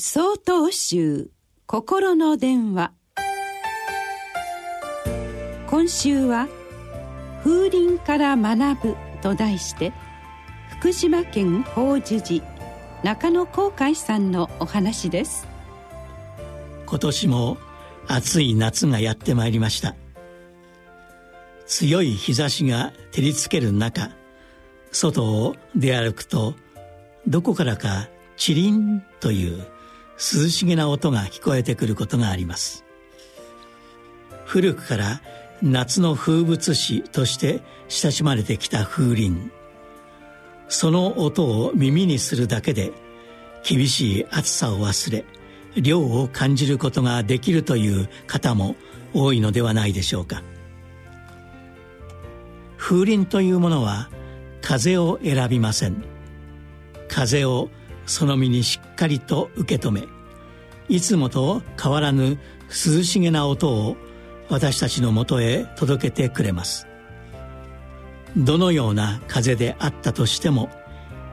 総統集心の電話。今週は「風鈴から学ぶ」と題して福島県法寿寺中野航海さんのお話です。今年も暑い夏がやってまいりました。強い日差しが照りつける中外を出歩くとどこからかチリンという涼しげな音が聞こえてくることがあります。古くから夏の風物詩として親しまれてきた風鈴。その音を耳にするだけで厳しい暑さを忘れ涼を感じることができるという方も多いのではないでしょうか。風鈴というものは風を選びません。風をその身にしっかりと受け止めいつもと変わらぬ涼しげな音を私たちのもとへ届けてくれます。どのような風であったとしても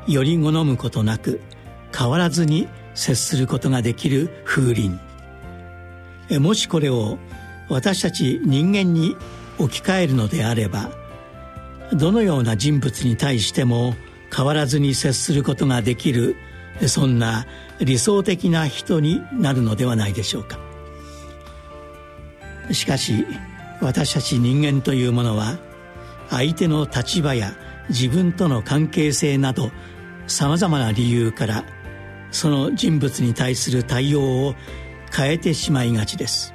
より好むことなく変わらずに接することができる風鈴。もしこれを私たち人間に置き換えるのであればどのような人物に対しても変わらずに接することができるそんな理想的な人になるのではないでしょうか。しかし私たち人間というものは相手の立場や自分との関係性などさまざまな理由からその人物に対する対応を変えてしまいがちです。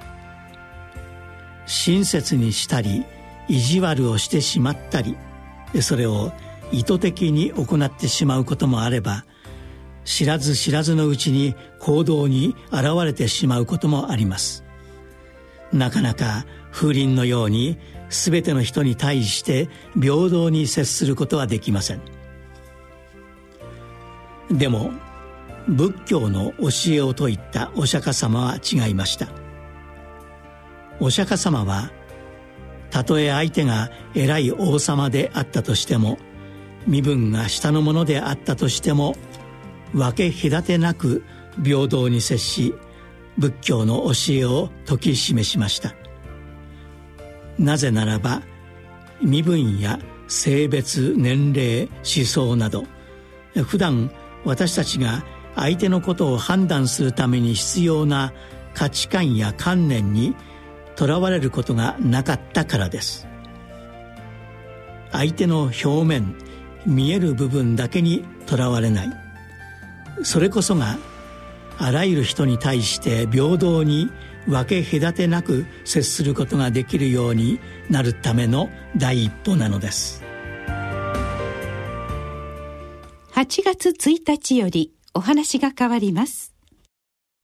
親切にしたり意地悪をしてしまったりそれを意図的に行ってしまうこともあれば知らず知らずのうちに行動に現れてしまうこともあります。なかなか風鈴のように全ての人に対して平等に接することはできません。でも仏教の教えを説いたお釈迦様は違いました。お釈迦様はたとえ相手が偉い王様であったとしても身分が下の者であったとしても分け隔てなく平等に接し仏教の教えを説き示しました。なぜならば身分や性別年齢思想など普段私たちが相手のことを判断するために必要な価値観や観念にとらわれることがなかったからです。相手の表面見える部分だけにとらわれない。それこそがあらゆる人に対して平等に分け隔てなく接することができるようになるための第一歩なのです。8月1日よりお話が変わります。